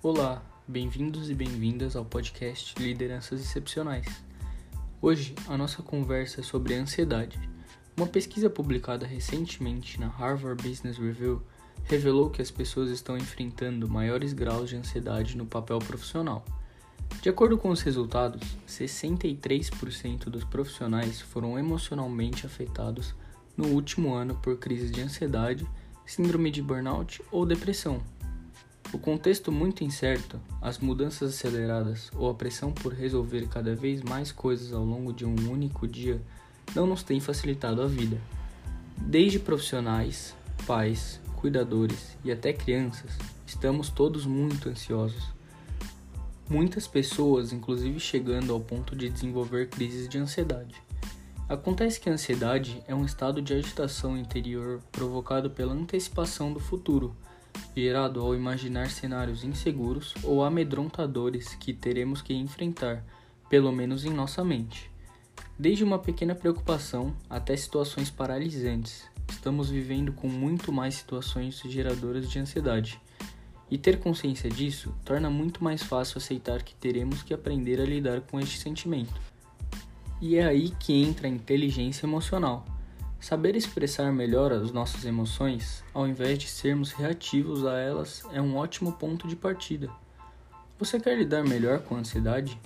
Olá, bem-vindos e bem-vindas ao podcast Lideranças Excepcionais. Hoje a nossa conversa é sobre ansiedade. Uma pesquisa publicada recentemente na Harvard Business Review revelou que as pessoas estão enfrentando maiores graus de ansiedade no papel profissional. De acordo com os resultados, 63% dos profissionais foram emocionalmente afetados no último ano por crises de ansiedade, síndrome de burnout ou depressão. O contexto muito incerto, as mudanças aceleradas ou a pressão por resolver cada vez mais coisas ao longo de um único dia não nos tem facilitado a vida. Desde profissionais, pais, cuidadores e até crianças, estamos todos muito ansiosos. Muitas pessoas, inclusive, chegando ao ponto de desenvolver crises de ansiedade. Acontece que a ansiedade é um estado de agitação interior provocado pela antecipação do futuro gerado ao imaginar cenários inseguros ou amedrontadores que teremos que enfrentar, pelo menos em nossa mente. Desde uma pequena preocupação até situações paralisantes, estamos vivendo com muito mais situações geradoras de ansiedade. E ter consciência disso torna muito mais fácil aceitar que teremos que aprender a lidar com este sentimento. E é aí que entra a inteligência emocional Saber expressar melhor as nossas emoções, ao invés de sermos reativos a elas, é um ótimo ponto de partida. Você quer lidar melhor com a ansiedade?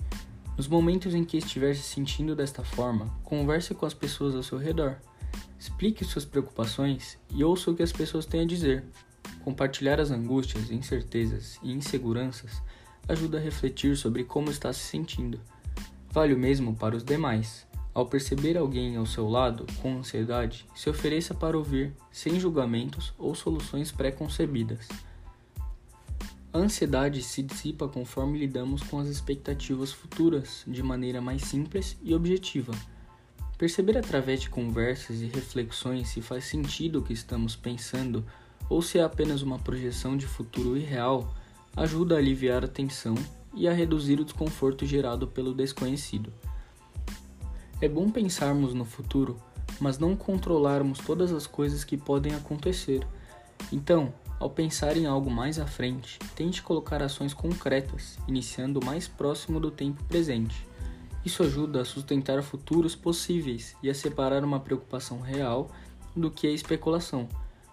Nos momentos em que estiver se sentindo desta forma, converse com as pessoas ao seu redor. Explique suas preocupações e ouça o que as pessoas têm a dizer. Compartilhar as angústias, incertezas e inseguranças ajuda a refletir sobre como está se sentindo. Vale o mesmo para os demais. Ao perceber alguém ao seu lado com ansiedade, se ofereça para ouvir, sem julgamentos ou soluções pré-concebidas. A ansiedade se dissipa conforme lidamos com as expectativas futuras de maneira mais simples e objetiva. Perceber através de conversas e reflexões se faz sentido o que estamos pensando ou se é apenas uma projeção de futuro irreal ajuda a aliviar a tensão e a reduzir o desconforto gerado pelo desconhecido. É bom pensarmos no futuro, mas não controlarmos todas as coisas que podem acontecer. Então, ao pensar em algo mais à frente, tente colocar ações concretas, iniciando mais próximo do tempo presente. Isso ajuda a sustentar futuros possíveis e a separar uma preocupação real do que a especulação,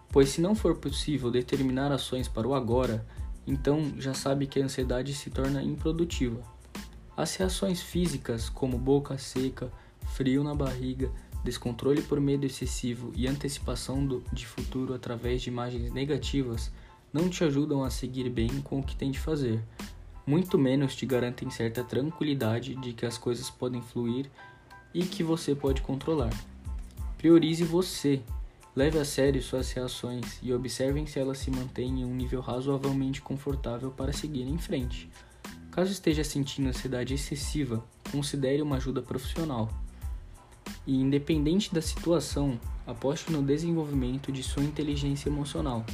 pois se não for possível determinar ações para o agora, então já sabe que a ansiedade se torna improdutiva. As reações físicas, como boca seca, frio na barriga, descontrole por medo excessivo e antecipação do, de futuro através de imagens negativas não te ajudam a seguir bem com o que tem de fazer. Muito menos te garantem certa tranquilidade de que as coisas podem fluir e que você pode controlar. Priorize você. Leve a sério suas reações e observem se elas se mantêm em um nível razoavelmente confortável para seguir em frente. Caso esteja sentindo ansiedade excessiva, considere uma ajuda profissional e, independente da situação, aposte no desenvolvimento de sua inteligência emocional.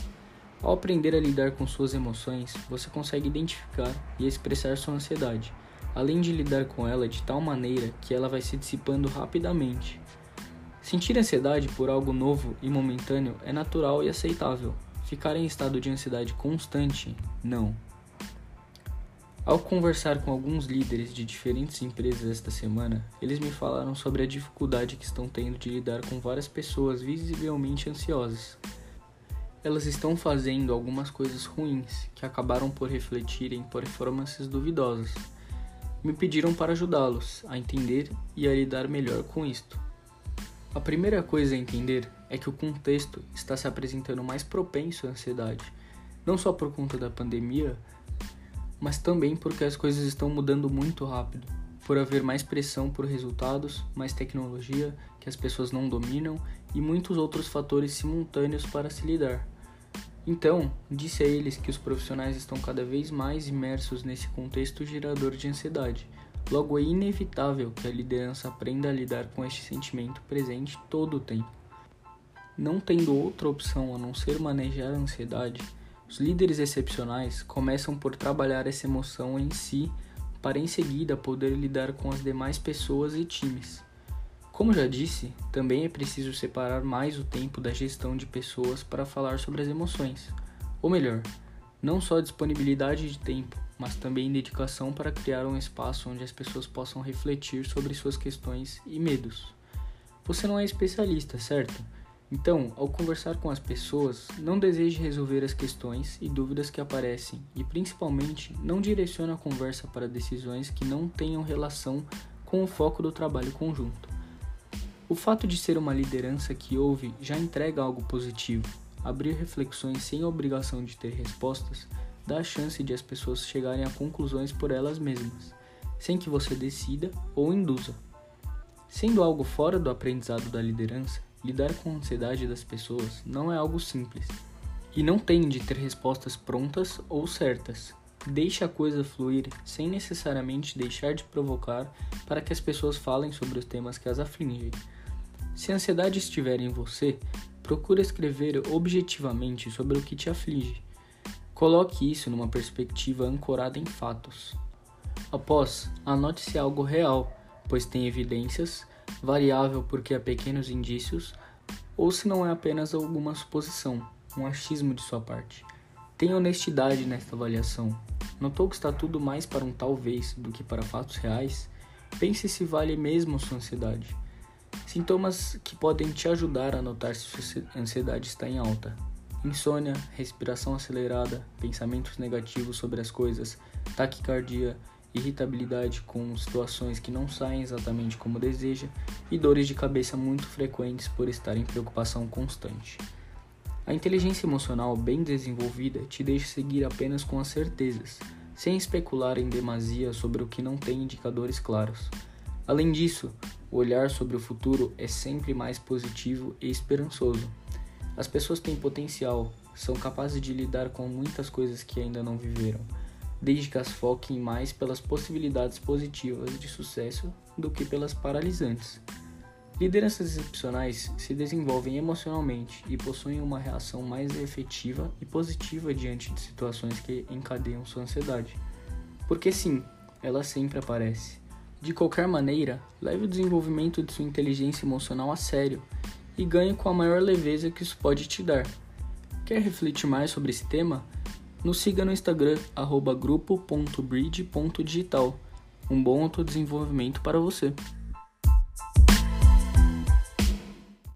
Ao aprender a lidar com suas emoções, você consegue identificar e expressar sua ansiedade, além de lidar com ela de tal maneira que ela vai se dissipando rapidamente. Sentir ansiedade por algo novo e momentâneo é natural e aceitável. Ficar em estado de ansiedade constante, não. Ao conversar com alguns líderes de diferentes empresas esta semana, eles me falaram sobre a dificuldade que estão tendo de lidar com várias pessoas visivelmente ansiosas. Elas estão fazendo algumas coisas ruins que acabaram por refletir em performances duvidosas. Me pediram para ajudá-los a entender e a lidar melhor com isto. A primeira coisa a entender é que o contexto está se apresentando mais propenso à ansiedade, não só por conta da pandemia, mas também porque as coisas estão mudando muito rápido, por haver mais pressão por resultados, mais tecnologia que as pessoas não dominam e muitos outros fatores simultâneos para se lidar. Então, disse a eles que os profissionais estão cada vez mais imersos nesse contexto gerador de ansiedade. Logo, é inevitável que a liderança aprenda a lidar com este sentimento presente todo o tempo. Não tendo outra opção a não ser manejar a ansiedade, os líderes excepcionais começam por trabalhar essa emoção em si para em seguida poder lidar com as demais pessoas e times. Como já disse, também é preciso separar mais o tempo da gestão de pessoas para falar sobre as emoções. Ou melhor, não só disponibilidade de tempo, mas também dedicação para criar um espaço onde as pessoas possam refletir sobre suas questões e medos. Você não é especialista, certo? Então, ao conversar com as pessoas, não deseje resolver as questões e dúvidas que aparecem e, principalmente, não direcione a conversa para decisões que não tenham relação com o foco do trabalho conjunto. O fato de ser uma liderança que ouve já entrega algo positivo. Abrir reflexões sem a obrigação de ter respostas dá a chance de as pessoas chegarem a conclusões por elas mesmas, sem que você decida ou induza. Sendo algo fora do aprendizado da liderança, lidar com a ansiedade das pessoas não é algo simples e não tem de ter respostas prontas ou certas. Deixe a coisa fluir sem necessariamente deixar de provocar para que as pessoas falem sobre os temas que as afligem. Se a ansiedade estiver em você, procure escrever objetivamente sobre o que te aflige. Coloque isso numa perspectiva ancorada em fatos. Após, anote-se algo real, pois tem evidências, variável porque há pequenos indícios, ou se não é apenas alguma suposição, um achismo de sua parte. Tenha honestidade nesta avaliação. Notou que está tudo mais para um talvez do que para fatos reais? Pense se vale mesmo sua ansiedade. Sintomas que podem te ajudar a notar se sua ansiedade está em alta: insônia, respiração acelerada, pensamentos negativos sobre as coisas, taquicardia, irritabilidade com situações que não saem exatamente como deseja e dores de cabeça muito frequentes por estar em preocupação constante. A inteligência emocional bem desenvolvida te deixa seguir apenas com as certezas, sem especular em demasia sobre o que não tem indicadores claros. Além disso, o olhar sobre o futuro é sempre mais positivo e esperançoso. As pessoas têm potencial, são capazes de lidar com muitas coisas que ainda não viveram, desde que as foquem mais pelas possibilidades positivas de sucesso do que pelas paralisantes. Lideranças excepcionais se desenvolvem emocionalmente e possuem uma reação mais efetiva e positiva diante de situações que encadeiam sua ansiedade. Porque sim, ela sempre aparece. De qualquer maneira, leve o desenvolvimento de sua inteligência emocional a sério e ganhe com a maior leveza que isso pode te dar. Quer refletir mais sobre esse tema? Nos siga no Instagram grupo.bridge.digital. Um bom autodesenvolvimento para você.